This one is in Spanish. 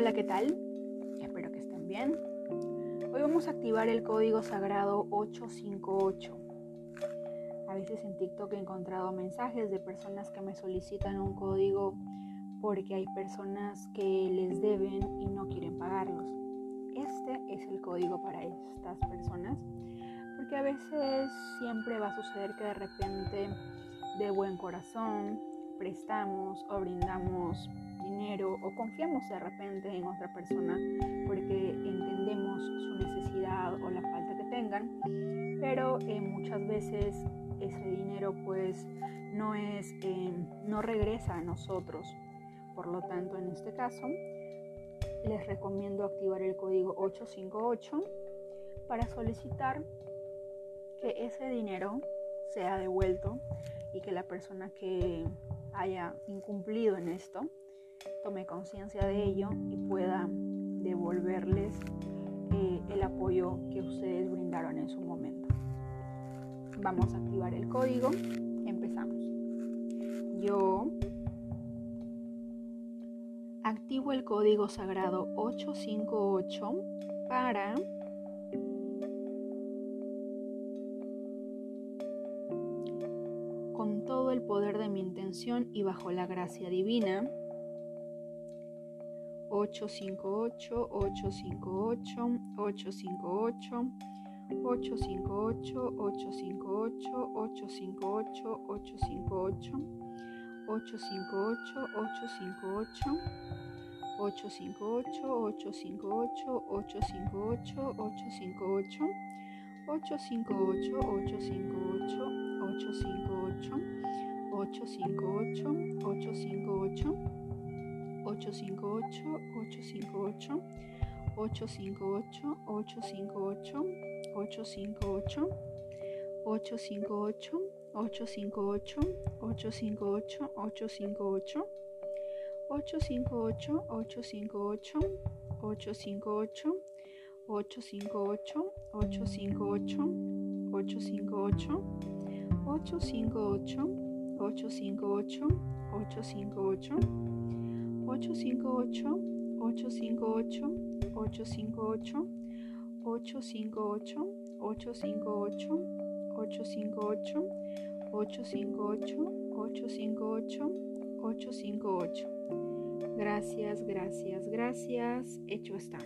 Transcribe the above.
Hola, ¿qué tal? Espero que estén bien. Hoy vamos a activar el código sagrado 858. A veces en TikTok he encontrado mensajes de personas que me solicitan un código porque hay personas que les deben y no quieren pagarlos. Este es el código para estas personas porque a veces siempre va a suceder que de repente de buen corazón prestamos o brindamos confiamos de repente en otra persona porque entendemos su necesidad o la falta que tengan, pero eh, muchas veces ese dinero pues no es eh, no regresa a nosotros. Por lo tanto, en este caso, les recomiendo activar el código 858 para solicitar que ese dinero sea devuelto y que la persona que haya incumplido en esto tome conciencia de ello y pueda devolverles eh, el apoyo que ustedes brindaron en su momento. Vamos a activar el código. Empezamos. Yo activo el código sagrado 858 para con todo el poder de mi intención y bajo la gracia divina 858 858 858 858 858 858 858 858 858 858 858 858 858 858 858 858 858 858 858 858 858 858 858 858 858 858 858 858 858 858 858 858 858 858 858 858 858 858 858 858 858 858 858 858 858 Gracias, gracias, gracias. Hecho está.